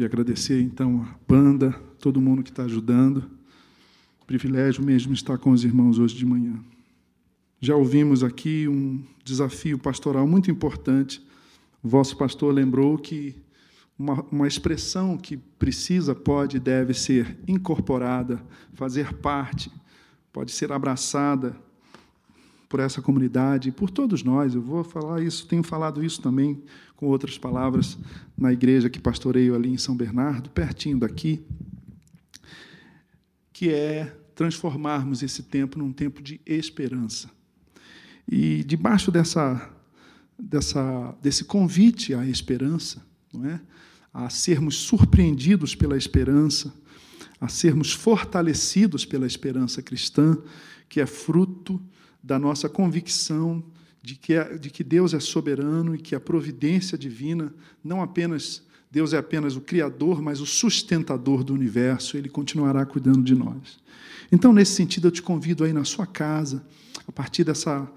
Queria agradecer então a banda, todo mundo que está ajudando. Privilégio mesmo estar com os irmãos hoje de manhã. Já ouvimos aqui um desafio pastoral muito importante. O vosso pastor lembrou que uma, uma expressão que precisa, pode e deve ser incorporada, fazer parte, pode ser abraçada por essa comunidade, por todos nós. Eu vou falar isso, tenho falado isso também com outras palavras na igreja que pastoreio ali em São Bernardo, pertinho daqui, que é transformarmos esse tempo num tempo de esperança. E debaixo dessa, dessa, desse convite à esperança, não é? a sermos surpreendidos pela esperança, a sermos fortalecidos pela esperança cristã, que é fruto da nossa convicção de que, é, de que Deus é soberano e que a providência divina, não apenas Deus é apenas o Criador, mas o sustentador do universo, Ele continuará cuidando de nós. Então, nesse sentido, eu te convido aí na sua casa, a partir dessa,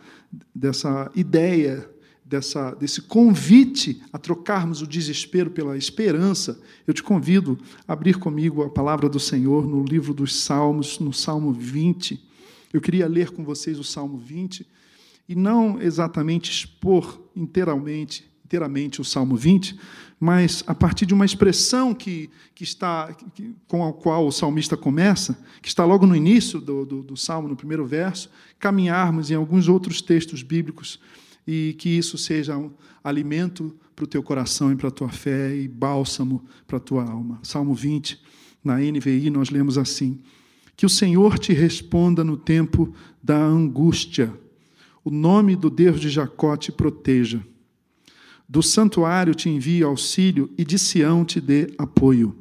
dessa ideia dessa, desse convite a trocarmos o desespero pela esperança, eu te convido a abrir comigo a palavra do Senhor no livro dos Salmos, no Salmo 20. Eu queria ler com vocês o Salmo 20 e não exatamente expor inteiramente, inteiramente o Salmo 20, mas a partir de uma expressão que, que está que, com a qual o salmista começa, que está logo no início do, do, do Salmo, no primeiro verso, caminharmos em alguns outros textos bíblicos e que isso seja um alimento para o teu coração e para a tua fé e bálsamo para a tua alma. Salmo 20, na NVI, nós lemos assim: Que o Senhor te responda no tempo da angústia, o nome do Deus de Jacó te proteja. Do santuário te envie auxílio e de Sião te dê apoio.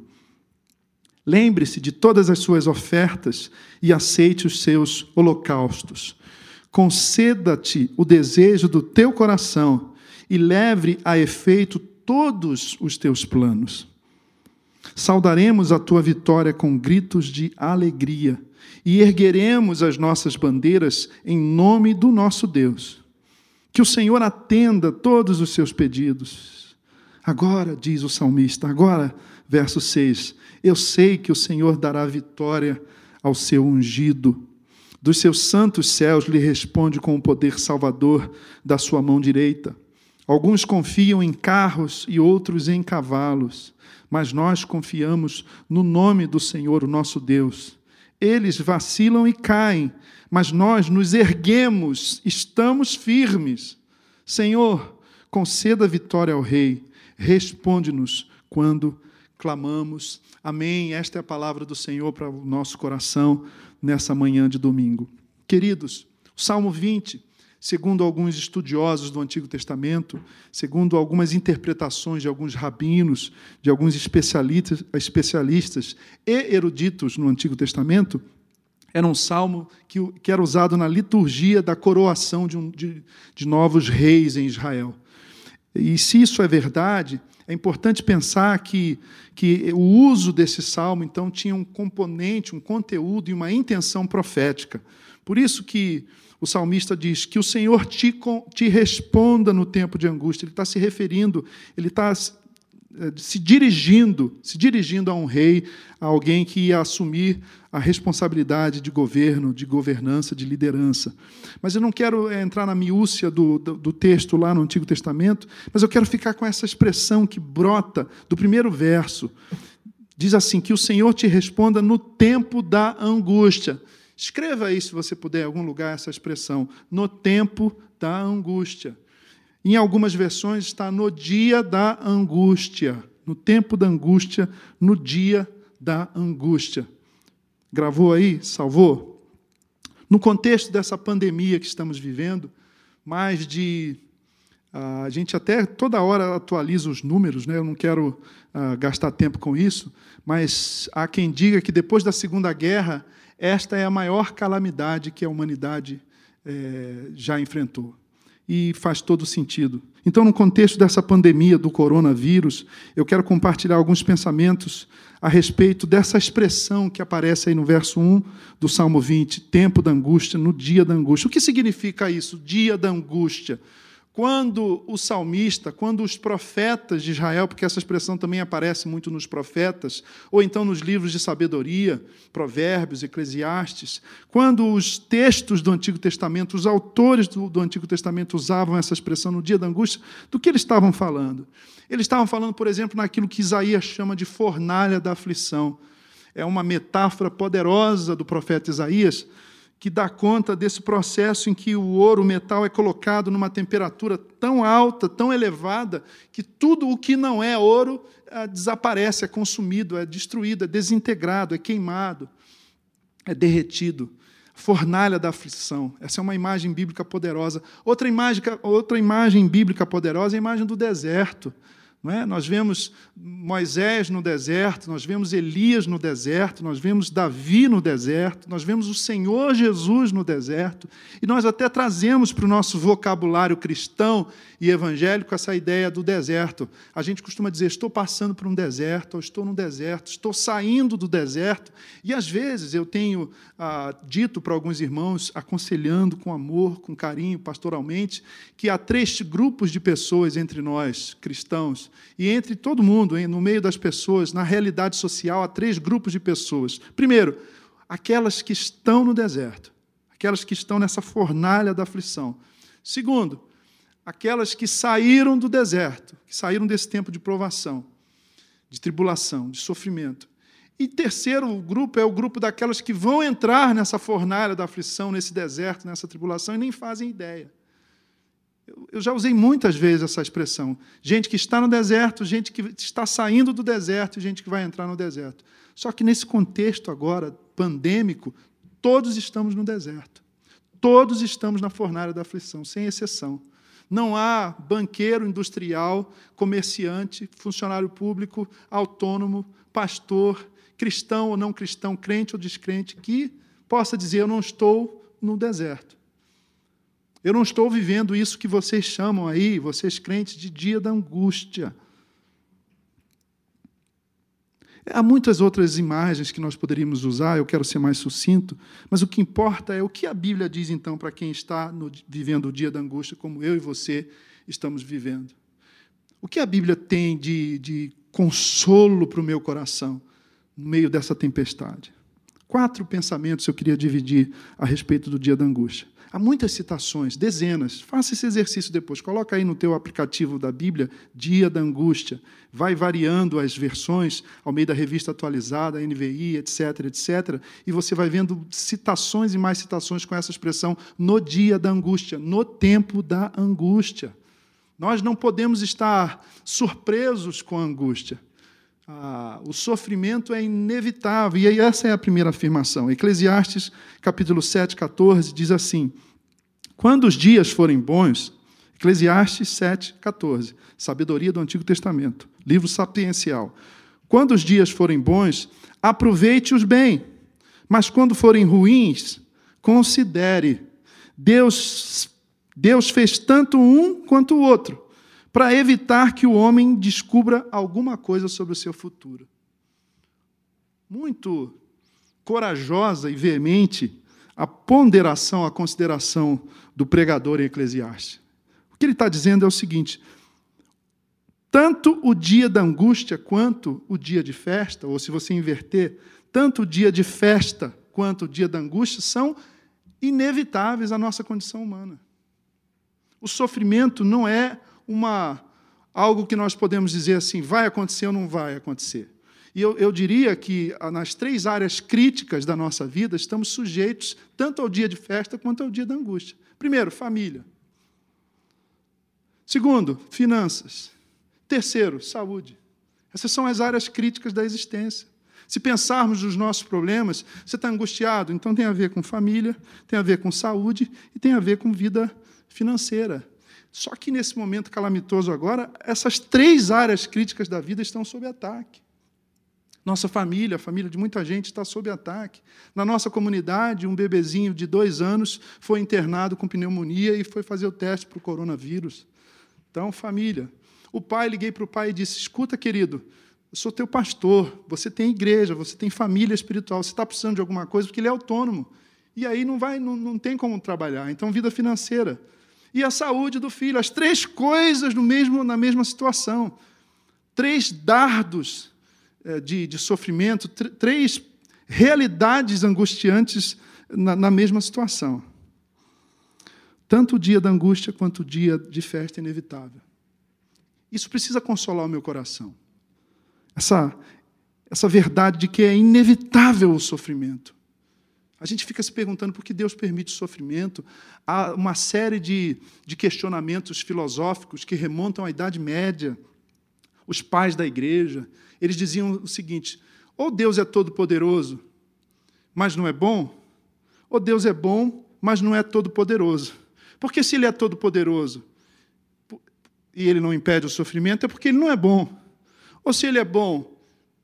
Lembre-se de todas as suas ofertas e aceite os seus holocaustos conceda-te o desejo do teu coração e leve a efeito todos os teus planos. Saudaremos a tua vitória com gritos de alegria e ergueremos as nossas bandeiras em nome do nosso Deus. Que o Senhor atenda todos os seus pedidos. Agora, diz o salmista, agora, verso 6, eu sei que o Senhor dará vitória ao seu ungido dos seus santos céus lhe responde com o poder salvador da sua mão direita. Alguns confiam em carros e outros em cavalos, mas nós confiamos no nome do Senhor, o nosso Deus. Eles vacilam e caem, mas nós nos erguemos, estamos firmes. Senhor, conceda vitória ao Rei, responde-nos quando clamamos. Amém. Esta é a palavra do Senhor para o nosso coração nessa manhã de domingo. Queridos, o Salmo 20, segundo alguns estudiosos do Antigo Testamento, segundo algumas interpretações de alguns rabinos, de alguns especialistas, especialistas e eruditos no Antigo Testamento, era um salmo que, que era usado na liturgia da coroação de, um, de, de novos reis em Israel. E se isso é verdade, é importante pensar que, que o uso desse salmo, então, tinha um componente, um conteúdo e uma intenção profética. Por isso que o salmista diz que o Senhor te, te responda no tempo de angústia. Ele está se referindo, ele está eh, se dirigindo, se dirigindo a um rei, a alguém que ia assumir a responsabilidade de governo, de governança, de liderança. Mas eu não quero eh, entrar na miúcia do, do, do, texto lá no Antigo Testamento, mas eu quero ficar com essa expressão que brota do primeiro verso. Diz assim: que o Senhor te responda no tempo da angústia. Escreva aí, se você puder, em algum lugar, essa expressão, no tempo da angústia. Em algumas versões está no dia da angústia, no tempo da angústia, no dia da angústia. Gravou aí? Salvou? No contexto dessa pandemia que estamos vivendo, mais de. A gente até toda hora atualiza os números, né? eu não quero uh, gastar tempo com isso, mas há quem diga que depois da Segunda Guerra, esta é a maior calamidade que a humanidade eh, já enfrentou e faz todo sentido. Então, no contexto dessa pandemia do coronavírus, eu quero compartilhar alguns pensamentos a respeito dessa expressão que aparece aí no verso 1 do Salmo 20, tempo da angústia, no dia da angústia. O que significa isso, dia da angústia? Quando o salmista, quando os profetas de Israel, porque essa expressão também aparece muito nos profetas, ou então nos livros de sabedoria, Provérbios, Eclesiastes, quando os textos do Antigo Testamento, os autores do, do Antigo Testamento usavam essa expressão no dia da angústia, do que eles estavam falando? Eles estavam falando, por exemplo, naquilo que Isaías chama de fornalha da aflição. É uma metáfora poderosa do profeta Isaías que dá conta desse processo em que o ouro, o metal, é colocado numa temperatura tão alta, tão elevada, que tudo o que não é ouro é, desaparece, é consumido, é destruído, é desintegrado, é queimado, é derretido. Fornalha da aflição. Essa é uma imagem bíblica poderosa. Outra imagem, outra imagem bíblica poderosa é a imagem do deserto. É? Nós vemos Moisés no deserto, nós vemos Elias no deserto, nós vemos Davi no deserto, nós vemos o Senhor Jesus no deserto, e nós até trazemos para o nosso vocabulário cristão e evangélico essa ideia do deserto. A gente costuma dizer: estou passando por um deserto, ou estou no deserto, estou saindo do deserto, e às vezes eu tenho ah, dito para alguns irmãos, aconselhando com amor, com carinho, pastoralmente, que há três grupos de pessoas entre nós, cristãos e entre todo mundo, no meio das pessoas, na realidade social, há três grupos de pessoas. Primeiro, aquelas que estão no deserto, aquelas que estão nessa fornalha da aflição. Segundo, aquelas que saíram do deserto, que saíram desse tempo de provação, de tribulação, de sofrimento. E terceiro grupo é o grupo daquelas que vão entrar nessa fornalha da aflição, nesse deserto, nessa tribulação e nem fazem ideia. Eu já usei muitas vezes essa expressão. Gente que está no deserto, gente que está saindo do deserto, gente que vai entrar no deserto. Só que nesse contexto agora pandêmico, todos estamos no deserto. Todos estamos na fornalha da aflição, sem exceção. Não há banqueiro, industrial, comerciante, funcionário público, autônomo, pastor, cristão ou não cristão, crente ou descrente, que possa dizer: Eu não estou no deserto. Eu não estou vivendo isso que vocês chamam aí, vocês crentes, de dia da angústia. Há muitas outras imagens que nós poderíamos usar, eu quero ser mais sucinto, mas o que importa é o que a Bíblia diz, então, para quem está no, vivendo o dia da angústia, como eu e você estamos vivendo. O que a Bíblia tem de, de consolo para o meu coração no meio dessa tempestade? Quatro pensamentos eu queria dividir a respeito do dia da angústia. Há muitas citações, dezenas. Faça esse exercício depois. Coloca aí no teu aplicativo da Bíblia, Dia da Angústia. Vai variando as versões ao meio da revista atualizada, NVI, etc, etc. E você vai vendo citações e mais citações com essa expressão no dia da angústia, no tempo da angústia. Nós não podemos estar surpresos com a angústia. Ah, o sofrimento é inevitável. E aí essa é a primeira afirmação. Eclesiastes, capítulo 7, 14, diz assim: Quando os dias forem bons, Eclesiastes 7, 14, sabedoria do Antigo Testamento, livro sapiencial. Quando os dias forem bons, aproveite-os bem, mas quando forem ruins, considere. Deus, Deus fez tanto um quanto o outro para evitar que o homem descubra alguma coisa sobre o seu futuro. Muito corajosa e veemente a ponderação, a consideração do pregador em Eclesiastes. O que ele está dizendo é o seguinte: tanto o dia da angústia quanto o dia de festa, ou se você inverter, tanto o dia de festa quanto o dia da angústia são inevitáveis à nossa condição humana. O sofrimento não é uma algo que nós podemos dizer assim, vai acontecer ou não vai acontecer. E eu, eu, diria que ah, nas três áreas críticas da nossa vida estamos sujeitos tanto ao dia de festa quanto ao dia da angústia. Primeiro, família. Segundo, finanças. Terceiro, saúde. Essas são as áreas críticas da existência. Se pensarmos nos nossos problemas, você está angustiado, então tem a ver com família, tem a ver com saúde e tem a ver com vida financeira. Só que nesse momento calamitoso agora, essas três áreas críticas da vida estão sob ataque. Nossa família, a família de muita gente está sob ataque. Na nossa comunidade, um bebezinho de dois anos foi internado com pneumonia e foi fazer o teste para o coronavírus. Então, família. O pai, liguei para o pai e disse: Escuta, querido, eu sou teu pastor, você tem igreja, você tem família espiritual, você está precisando de alguma coisa, porque ele é autônomo. E aí não, vai, não, não tem como trabalhar. Então, vida financeira. E a saúde do filho. As três coisas no mesmo, na mesma situação. Três dardos eh, de, de sofrimento, tr três realidades angustiantes na, na mesma situação. Tanto o dia da angústia quanto o dia de festa inevitável. Isso precisa consolar o meu coração. Essa, essa verdade de que é inevitável o sofrimento. A gente fica se perguntando por que Deus permite o sofrimento. Há uma série de, de questionamentos filosóficos que remontam à Idade Média. Os pais da igreja, eles diziam o seguinte: ou Deus é todo-poderoso, mas não é bom, ou Deus é bom, mas não é todo-poderoso. Porque se ele é todo-poderoso e ele não impede o sofrimento, é porque ele não é bom. Ou se ele é bom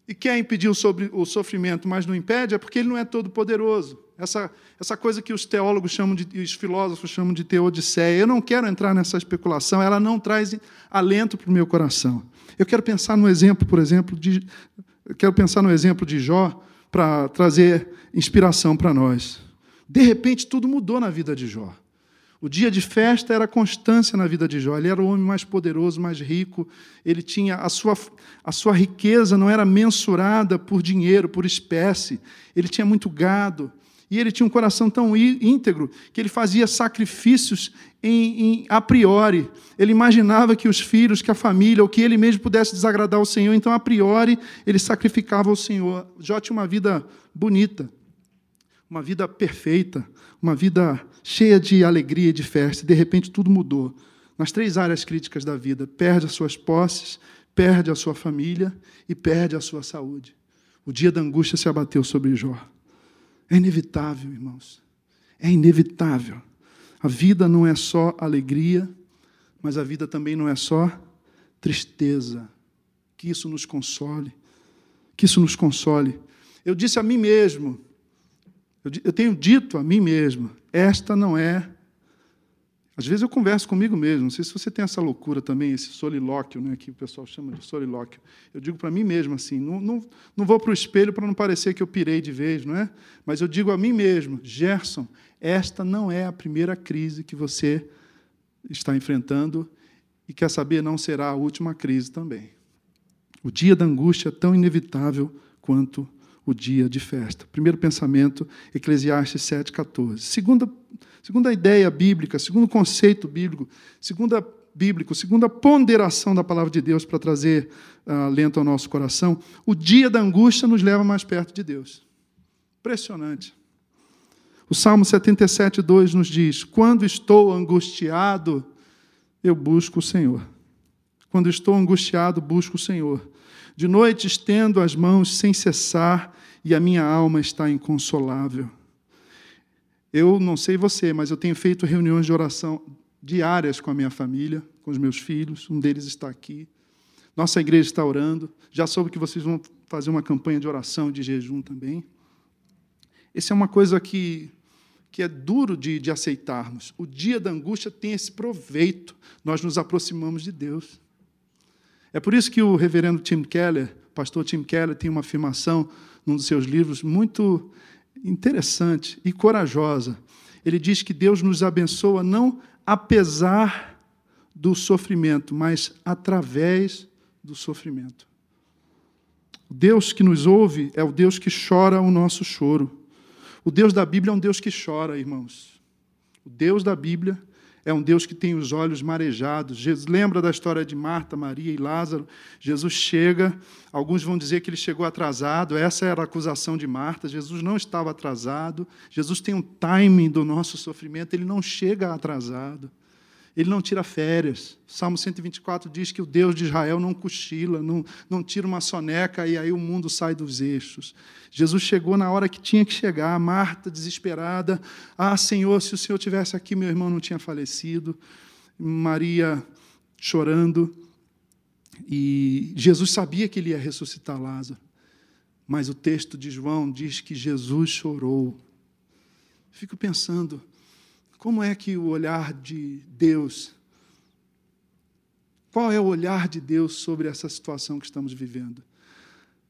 e quer impedir o sofrimento, mas não impede, é porque ele não é todo-poderoso. Essa, essa coisa que os teólogos chamam de, os filósofos chamam de teodiceia. Eu não quero entrar nessa especulação, ela não traz alento para o meu coração. Eu quero pensar no exemplo, por exemplo, de. Quero pensar no exemplo de Jó para trazer inspiração para nós. De repente, tudo mudou na vida de Jó. O dia de festa era constância na vida de Jó. Ele era o homem mais poderoso, mais rico. Ele tinha a sua, a sua riqueza não era mensurada por dinheiro, por espécie. Ele tinha muito gado. E ele tinha um coração tão íntegro que ele fazia sacrifícios em, em, a priori. Ele imaginava que os filhos, que a família, ou que ele mesmo pudesse desagradar o Senhor. Então, a priori, ele sacrificava ao Senhor. Jó tinha uma vida bonita, uma vida perfeita, uma vida cheia de alegria e de festa, de repente tudo mudou. Nas três áreas críticas da vida: perde as suas posses, perde a sua família e perde a sua saúde. O dia da angústia se abateu sobre Jó. É inevitável, irmãos. É inevitável. A vida não é só alegria, mas a vida também não é só tristeza. Que isso nos console. Que isso nos console. Eu disse a mim mesmo, eu tenho dito a mim mesmo, esta não é. Às vezes eu converso comigo mesmo, não sei se você tem essa loucura também, esse solilóquio, né, que o pessoal chama de solilóquio. Eu digo para mim mesmo assim, não, não, não vou para o espelho para não parecer que eu pirei de vez, não é? Mas eu digo a mim mesmo, Gerson, esta não é a primeira crise que você está enfrentando e quer saber, não será a última crise também. O dia da angústia é tão inevitável quanto o dia de festa. Primeiro pensamento, Eclesiastes 7,14. Segunda, segunda ideia bíblica, segundo conceito bíblico, segunda bíblico, segunda ponderação da palavra de Deus para trazer uh, lento ao nosso coração, o dia da angústia nos leva mais perto de Deus. Impressionante. O Salmo 77, 2 nos diz: Quando estou angustiado, eu busco o Senhor. Quando estou angustiado, busco o Senhor. De noite estendo as mãos sem cessar e a minha alma está inconsolável. Eu não sei você, mas eu tenho feito reuniões de oração diárias com a minha família, com os meus filhos, um deles está aqui. Nossa igreja está orando. Já soube que vocês vão fazer uma campanha de oração, de jejum também. Essa é uma coisa que, que é duro de, de aceitarmos. O dia da angústia tem esse proveito. Nós nos aproximamos de Deus. É por isso que o reverendo Tim Keller, pastor Tim Keller, tem uma afirmação num dos seus livros muito interessante e corajosa. Ele diz que Deus nos abençoa não apesar do sofrimento, mas através do sofrimento. O Deus que nos ouve é o Deus que chora o nosso choro. O Deus da Bíblia é um Deus que chora, irmãos. O Deus da Bíblia é um Deus que tem os olhos marejados. Jesus, lembra da história de Marta, Maria e Lázaro? Jesus chega, alguns vão dizer que ele chegou atrasado, essa era a acusação de Marta. Jesus não estava atrasado. Jesus tem um timing do nosso sofrimento, ele não chega atrasado. Ele não tira férias. Salmo 124 diz que o Deus de Israel não cochila, não, não tira uma soneca e aí o mundo sai dos eixos. Jesus chegou na hora que tinha que chegar. Marta, desesperada. Ah, Senhor, se o Senhor tivesse aqui, meu irmão não tinha falecido. Maria chorando. E Jesus sabia que ele ia ressuscitar Lázaro. Mas o texto de João diz que Jesus chorou. Fico pensando, como é que o olhar de Deus, qual é o olhar de Deus sobre essa situação que estamos vivendo?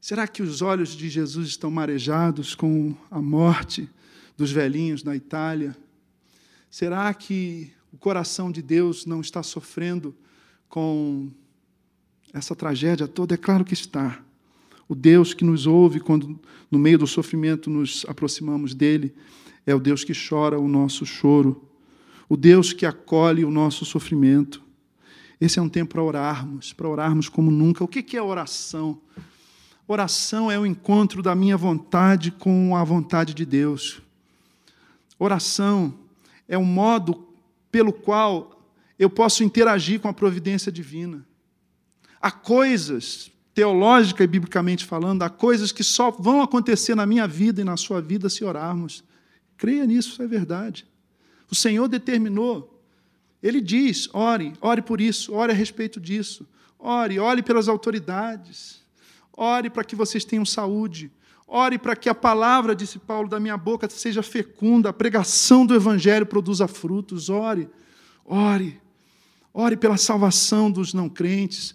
Será que os olhos de Jesus estão marejados com a morte dos velhinhos na Itália? Será que o coração de Deus não está sofrendo com essa tragédia toda? É claro que está. O Deus que nos ouve quando, no meio do sofrimento, nos aproximamos dele, é o Deus que chora o nosso choro, o Deus que acolhe o nosso sofrimento. Esse é um tempo para orarmos, para orarmos como nunca. O que é oração? Oração é o encontro da minha vontade com a vontade de Deus. Oração é o modo pelo qual eu posso interagir com a providência divina. Há coisas, teológica e biblicamente falando, há coisas que só vão acontecer na minha vida e na sua vida se orarmos. Creia nisso, isso é verdade. O Senhor determinou. Ele diz: ore, ore por isso, ore a respeito disso, ore, ore pelas autoridades, ore para que vocês tenham saúde, ore para que a palavra, disse Paulo, da minha boca seja fecunda, a pregação do Evangelho produza frutos, ore, ore, ore pela salvação dos não crentes,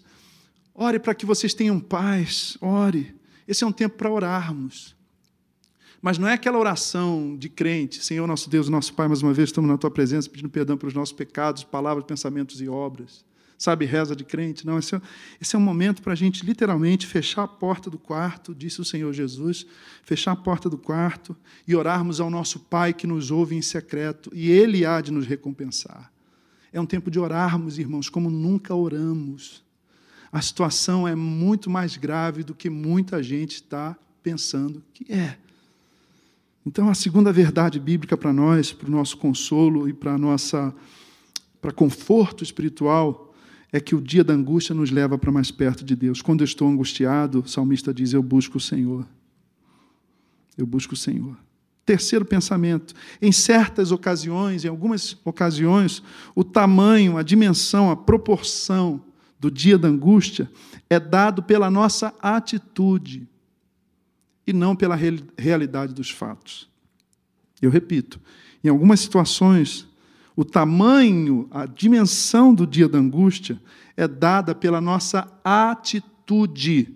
ore para que vocês tenham paz, ore. Esse é um tempo para orarmos. Mas não é aquela oração de crente, Senhor nosso Deus, nosso Pai, mais uma vez estamos na tua presença pedindo perdão pelos nossos pecados, palavras, pensamentos e obras. Sabe, reza de crente. Não, esse é, esse é um momento para a gente literalmente fechar a porta do quarto, disse o Senhor Jesus, fechar a porta do quarto e orarmos ao nosso Pai que nos ouve em secreto, e Ele há de nos recompensar. É um tempo de orarmos, irmãos, como nunca oramos. A situação é muito mais grave do que muita gente está pensando que é. Então, a segunda verdade bíblica para nós, para o nosso consolo e para nossa para conforto espiritual, é que o dia da angústia nos leva para mais perto de Deus. Quando eu estou angustiado, o salmista diz: Eu busco o Senhor. Eu busco o Senhor. Terceiro pensamento: em certas ocasiões, em algumas ocasiões, o tamanho, a dimensão, a proporção do dia da angústia é dado pela nossa atitude e não pela realidade dos fatos. Eu repito, em algumas situações, o tamanho, a dimensão do dia da angústia é dada pela nossa atitude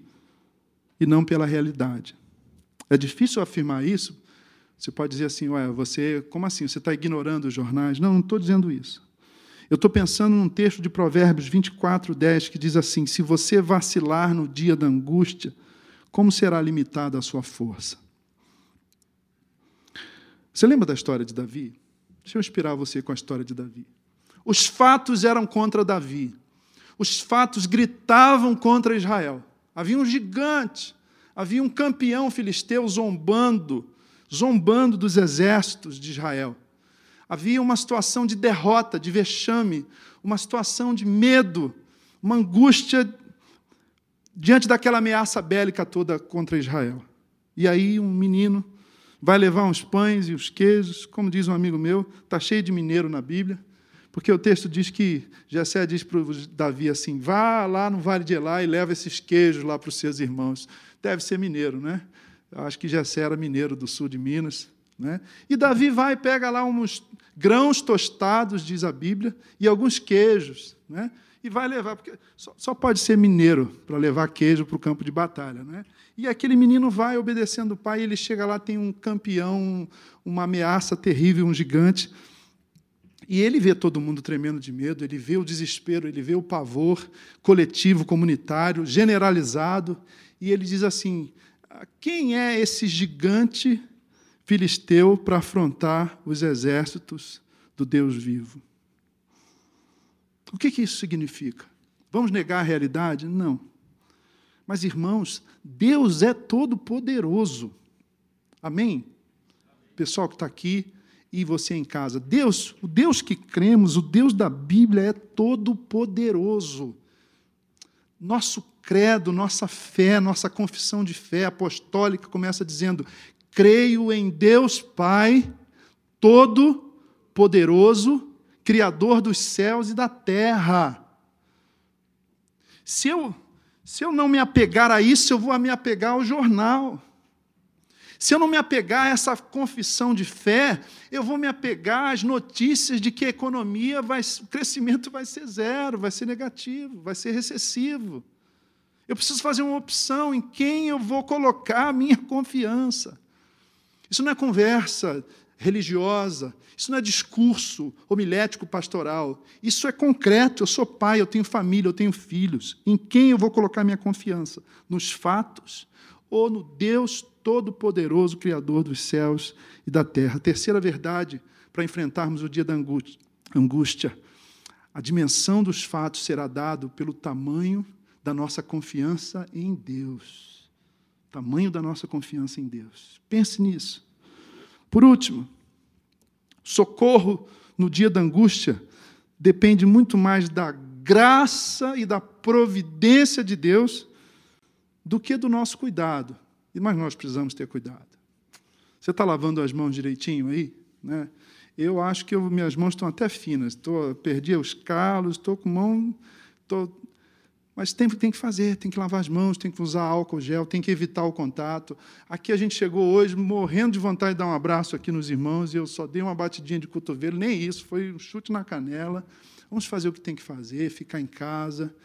e não pela realidade. É difícil afirmar isso. Você pode dizer assim, ué, você, como assim? Você está ignorando os jornais? Não, não estou dizendo isso. Eu estou pensando num texto de Provérbios 24, 10, que diz assim: se você vacilar no dia da angústia, como será limitada a sua força? Você lembra da história de Davi? Deixa eu inspirar você com a história de Davi. Os fatos eram contra Davi. Os fatos gritavam contra Israel. Havia um gigante, havia um campeão filisteu zombando, zombando dos exércitos de Israel. Havia uma situação de derrota, de vexame, uma situação de medo, uma angústia diante daquela ameaça bélica toda contra Israel. E aí um menino vai levar uns pães e os queijos, como diz um amigo meu, está cheio de mineiro na Bíblia, porque o texto diz que Jessé diz para Davi assim: vá lá no vale de Elá e leva esses queijos lá para os seus irmãos. Deve ser mineiro, né? Acho que Jessé era mineiro do sul de Minas. Né? E Davi vai e pega lá uns grãos tostados, diz a Bíblia, e alguns queijos. Né? E vai levar, porque só, só pode ser mineiro para levar queijo para o campo de batalha. Né? E aquele menino vai obedecendo o pai, ele chega lá, tem um campeão, uma ameaça terrível, um gigante. E ele vê todo mundo tremendo de medo, ele vê o desespero, ele vê o pavor coletivo, comunitário, generalizado, e ele diz assim: quem é esse gigante filisteu para afrontar os exércitos do Deus vivo? O que, que isso significa? Vamos negar a realidade? Não. Mas, irmãos, Deus é todo-poderoso. Amém? Pessoal que está aqui e você em casa. Deus, o Deus que cremos, o Deus da Bíblia é todo-poderoso. Nosso credo, nossa fé, nossa confissão de fé apostólica começa dizendo: creio em Deus Pai, todo-poderoso, Criador dos céus e da terra. Se eu, se eu não me apegar a isso, eu vou me apegar ao jornal. Se eu não me apegar a essa confissão de fé, eu vou me apegar às notícias de que a economia vai, o crescimento vai ser zero, vai ser negativo, vai ser recessivo. Eu preciso fazer uma opção em quem eu vou colocar a minha confiança. Isso não é conversa religiosa, isso não é discurso homilético pastoral. Isso é concreto. Eu sou pai, eu tenho família, eu tenho filhos. Em quem eu vou colocar minha confiança? Nos fatos ou no Deus Todo-Poderoso, Criador dos céus e da terra? Terceira verdade para enfrentarmos o dia da angústia. A dimensão dos fatos será dado pelo tamanho da nossa confiança em Deus. Tamanho da nossa confiança em Deus. Pense nisso. Por último, socorro no dia da angústia depende muito mais da graça e da providência de Deus do que do nosso cuidado. Mas nós precisamos ter cuidado. Você está lavando as mãos direitinho aí? Né? Eu acho que eu, minhas mãos estão até finas. Tô, perdi os calos, estou com mão. Mas tem, tem que fazer, tem que lavar as mãos, tem que usar álcool gel, tem que evitar o contato. Aqui a gente chegou hoje morrendo de vontade de dar um abraço aqui nos irmãos e eu só dei uma batidinha de cotovelo, nem isso, foi um chute na canela. Vamos fazer o que tem que fazer, ficar em casa.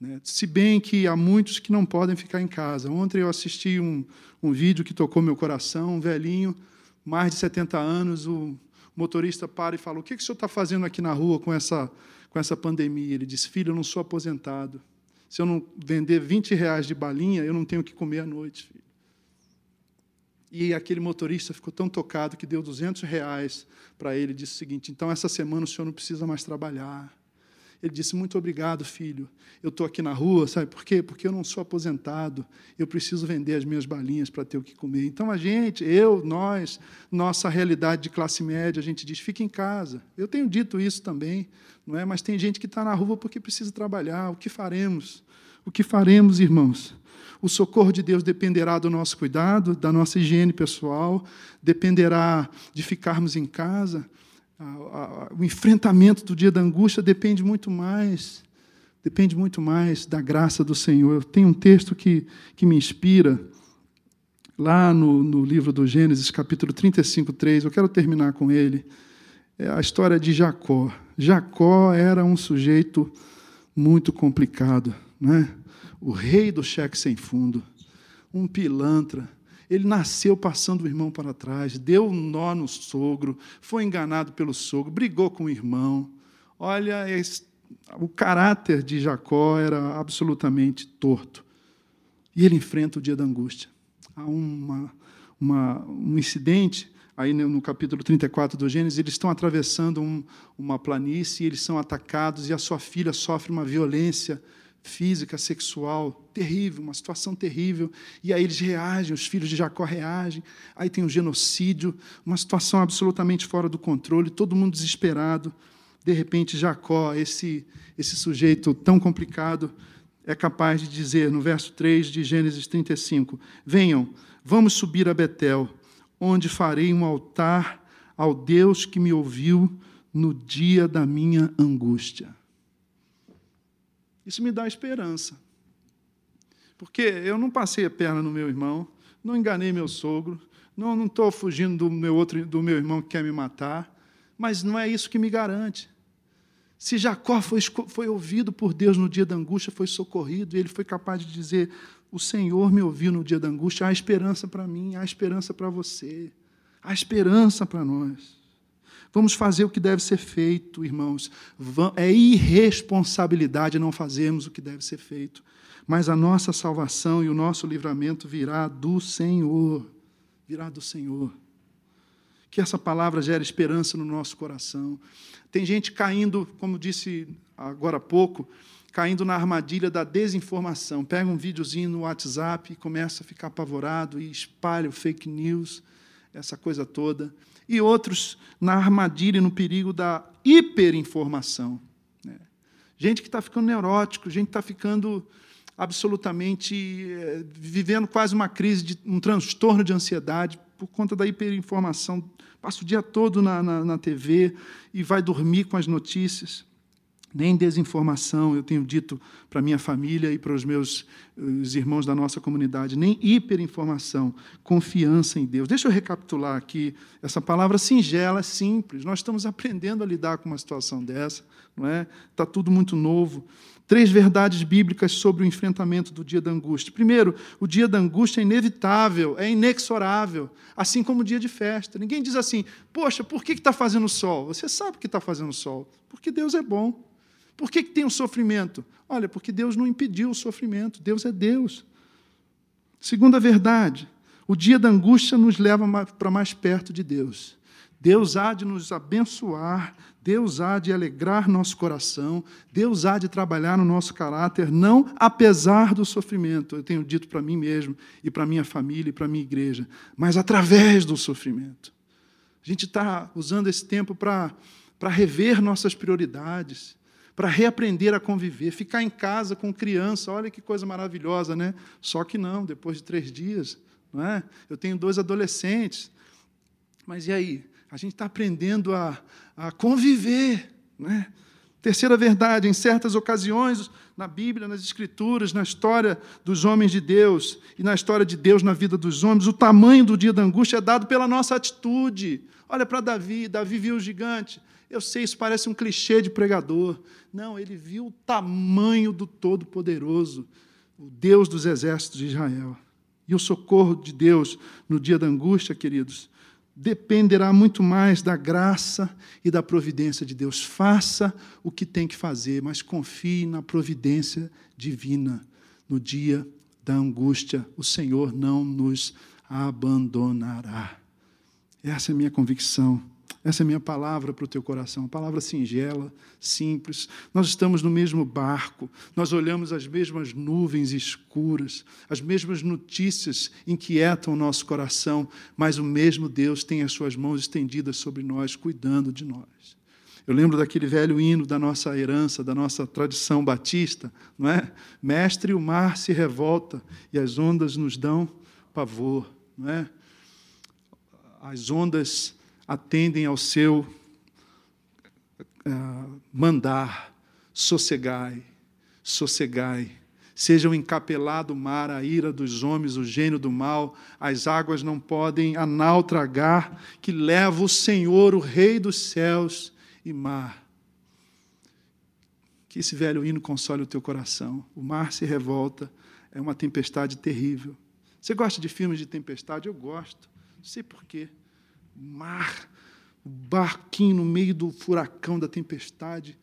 Né? Se bem que há muitos que não podem ficar em casa. Ontem eu assisti um, um vídeo que tocou meu coração, um velhinho, mais de 70 anos, o motorista para e fala: O que, que o senhor está fazendo aqui na rua com essa, com essa pandemia? Ele disse: Filho, eu não sou aposentado. Se eu não vender 20 reais de balinha, eu não tenho o que comer à noite, filho. E aquele motorista ficou tão tocado que deu 200 reais para ele e disse o seguinte: então essa semana o senhor não precisa mais trabalhar. Ele disse: Muito obrigado, filho. Eu estou aqui na rua, sabe por quê? Porque eu não sou aposentado. Eu preciso vender as minhas balinhas para ter o que comer. Então, a gente, eu, nós, nossa realidade de classe média, a gente diz: fique em casa. Eu tenho dito isso também, não é? Mas tem gente que está na rua porque precisa trabalhar. O que faremos? O que faremos, irmãos? O socorro de Deus dependerá do nosso cuidado, da nossa higiene pessoal, dependerá de ficarmos em casa o enfrentamento do dia da angústia depende muito mais, depende muito mais da graça do Senhor. Tenho um texto que, que me inspira, lá no, no livro do Gênesis, capítulo 35, 3, eu quero terminar com ele, é a história de Jacó. Jacó era um sujeito muito complicado, né? o rei do cheque sem fundo, um pilantra, ele nasceu passando o irmão para trás, deu um nó no sogro, foi enganado pelo sogro, brigou com o irmão. Olha, o caráter de Jacó era absolutamente torto. E ele enfrenta o dia da angústia. Há uma, uma, um incidente, aí no capítulo 34 do Gênesis, eles estão atravessando um, uma planície, eles são atacados e a sua filha sofre uma violência física, sexual, terrível, uma situação terrível. E aí eles reagem, os filhos de Jacó reagem. Aí tem o genocídio, uma situação absolutamente fora do controle, todo mundo desesperado. De repente, Jacó, esse, esse sujeito tão complicado, é capaz de dizer, no verso 3 de Gênesis 35, Venham, vamos subir a Betel, onde farei um altar ao Deus que me ouviu no dia da minha angústia. Isso me dá esperança. Porque eu não passei a perna no meu irmão, não enganei meu sogro, não estou fugindo do meu, outro, do meu irmão que quer me matar, mas não é isso que me garante. Se Jacó foi, foi ouvido por Deus no dia da angústia, foi socorrido, ele foi capaz de dizer: O Senhor me ouviu no dia da angústia, há esperança para mim, há esperança para você, há esperança para nós. Vamos fazer o que deve ser feito, irmãos. É irresponsabilidade não fazermos o que deve ser feito. Mas a nossa salvação e o nosso livramento virá do Senhor. Virá do Senhor. Que essa palavra gere esperança no nosso coração. Tem gente caindo, como disse agora há pouco, caindo na armadilha da desinformação. Pega um videozinho no WhatsApp e começa a ficar apavorado e espalha o fake news, essa coisa toda e outros na armadilha e no perigo da hiperinformação. Né? Gente que está ficando neurótico, gente que está ficando absolutamente é, vivendo quase uma crise, de, um transtorno de ansiedade por conta da hiperinformação. Passa o dia todo na, na, na TV e vai dormir com as notícias nem desinformação. Eu tenho dito para minha família e para os meus os irmãos da nossa comunidade, nem hiperinformação, confiança em Deus. Deixa eu recapitular aqui essa palavra singela, simples. Nós estamos aprendendo a lidar com uma situação dessa, não é? Está tudo muito novo. Três verdades bíblicas sobre o enfrentamento do dia da angústia. Primeiro, o dia da angústia é inevitável, é inexorável, assim como o dia de festa. Ninguém diz assim, poxa, por que está fazendo sol? Você sabe que está fazendo sol, porque Deus é bom. Por que, que tem o sofrimento? Olha, porque Deus não impediu o sofrimento, Deus é Deus. Segunda verdade, o dia da angústia nos leva para mais perto de Deus. Deus há de nos abençoar, Deus há de alegrar nosso coração, Deus há de trabalhar no nosso caráter, não apesar do sofrimento, eu tenho dito para mim mesmo, e para minha família, e para minha igreja, mas através do sofrimento. A gente está usando esse tempo para rever nossas prioridades, para reaprender a conviver, ficar em casa com criança, olha que coisa maravilhosa, né? Só que não, depois de três dias, não é? Eu tenho dois adolescentes, mas e aí? A gente está aprendendo a, a conviver. Né? Terceira verdade, em certas ocasiões, na Bíblia, nas Escrituras, na história dos homens de Deus e na história de Deus na vida dos homens, o tamanho do dia da angústia é dado pela nossa atitude. Olha para Davi, Davi viu o gigante. Eu sei, isso parece um clichê de pregador. Não, ele viu o tamanho do Todo-Poderoso, o Deus dos exércitos de Israel. E o socorro de Deus no dia da angústia, queridos, dependerá muito mais da graça e da providência de Deus. Faça o que tem que fazer, mas confie na providência divina. No dia da angústia, o Senhor não nos abandonará. Essa é a minha convicção. Essa é a minha palavra para o teu coração, palavra singela, simples. Nós estamos no mesmo barco, nós olhamos as mesmas nuvens escuras, as mesmas notícias inquietam o nosso coração, mas o mesmo Deus tem as suas mãos estendidas sobre nós, cuidando de nós. Eu lembro daquele velho hino da nossa herança, da nossa tradição batista, não é? Mestre, o mar se revolta e as ondas nos dão pavor, não é? As ondas atendem ao seu uh, mandar, sossegai, sossegai. Seja o encapelado mar, a ira dos homens, o gênio do mal, as águas não podem a nau tragar, que leva o Senhor, o Rei dos céus e mar. Que esse velho hino console o teu coração. O mar se revolta, é uma tempestade terrível. Você gosta de filmes de tempestade? Eu gosto. Não sei porquê mar, o barquinho no meio do furacão da tempestade.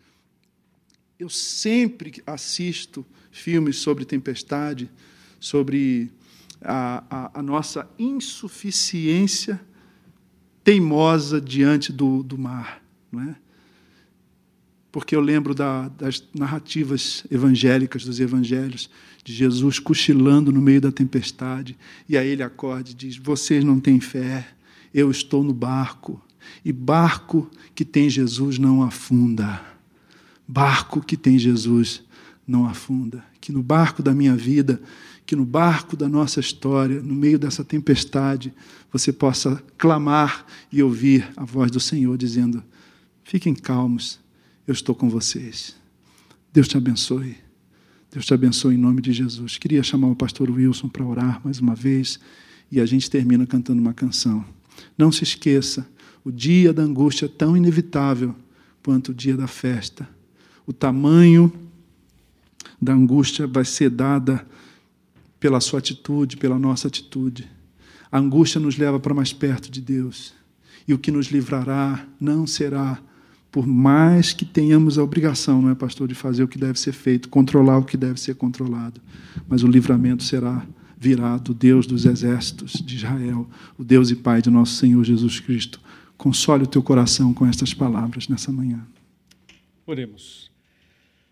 Eu sempre assisto filmes sobre tempestade, sobre a, a, a nossa insuficiência teimosa diante do, do mar, não é? Porque eu lembro da, das narrativas evangélicas, dos evangelhos, de Jesus cochilando no meio da tempestade, e aí ele acorda e diz: Vocês não têm fé, eu estou no barco, e barco que tem Jesus não afunda. Barco que tem Jesus não afunda. Que no barco da minha vida, que no barco da nossa história, no meio dessa tempestade, você possa clamar e ouvir a voz do Senhor dizendo: Fiquem calmos, eu estou com vocês. Deus te abençoe. Deus te abençoe em nome de Jesus. Queria chamar o pastor Wilson para orar mais uma vez e a gente termina cantando uma canção. Não se esqueça, o dia da angústia é tão inevitável quanto o dia da festa. O tamanho da angústia vai ser dada pela sua atitude, pela nossa atitude. A angústia nos leva para mais perto de Deus. E o que nos livrará não será, por mais que tenhamos a obrigação, não é, pastor, de fazer o que deve ser feito, controlar o que deve ser controlado, mas o livramento será virá do Deus dos exércitos de Israel, o Deus e Pai de nosso Senhor Jesus Cristo. Console o teu coração com estas palavras nessa manhã. Oremos.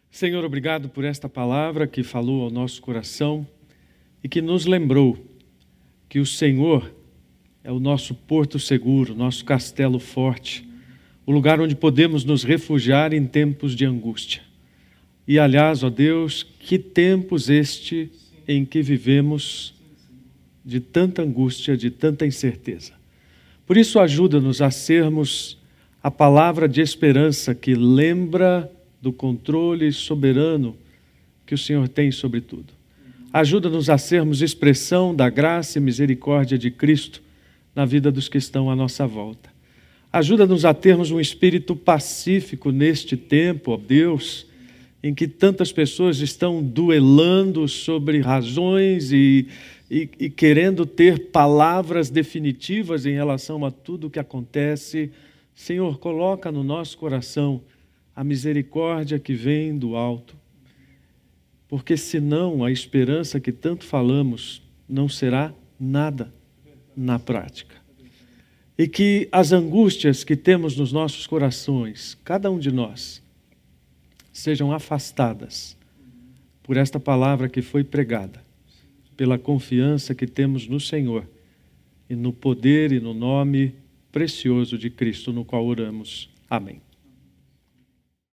Senhor, obrigado por esta palavra que falou ao nosso coração e que nos lembrou que o Senhor é o nosso porto seguro, nosso castelo forte, o lugar onde podemos nos refugiar em tempos de angústia. E aliás, ó Deus, que tempos este em que vivemos de tanta angústia, de tanta incerteza. Por isso, ajuda-nos a sermos a palavra de esperança que lembra do controle soberano que o Senhor tem sobre tudo. Ajuda-nos a sermos expressão da graça e misericórdia de Cristo na vida dos que estão à nossa volta. Ajuda-nos a termos um espírito pacífico neste tempo, ó Deus, em que tantas pessoas estão duelando sobre razões e, e, e querendo ter palavras definitivas em relação a tudo o que acontece. Senhor, coloca no nosso coração a misericórdia que vem do alto, porque senão a esperança que tanto falamos não será nada na prática e que as angústias que temos nos nossos corações, cada um de nós, sejam afastadas por esta palavra que foi pregada, pela confiança que temos no Senhor e no poder e no nome precioso de Cristo, no qual oramos. Amém.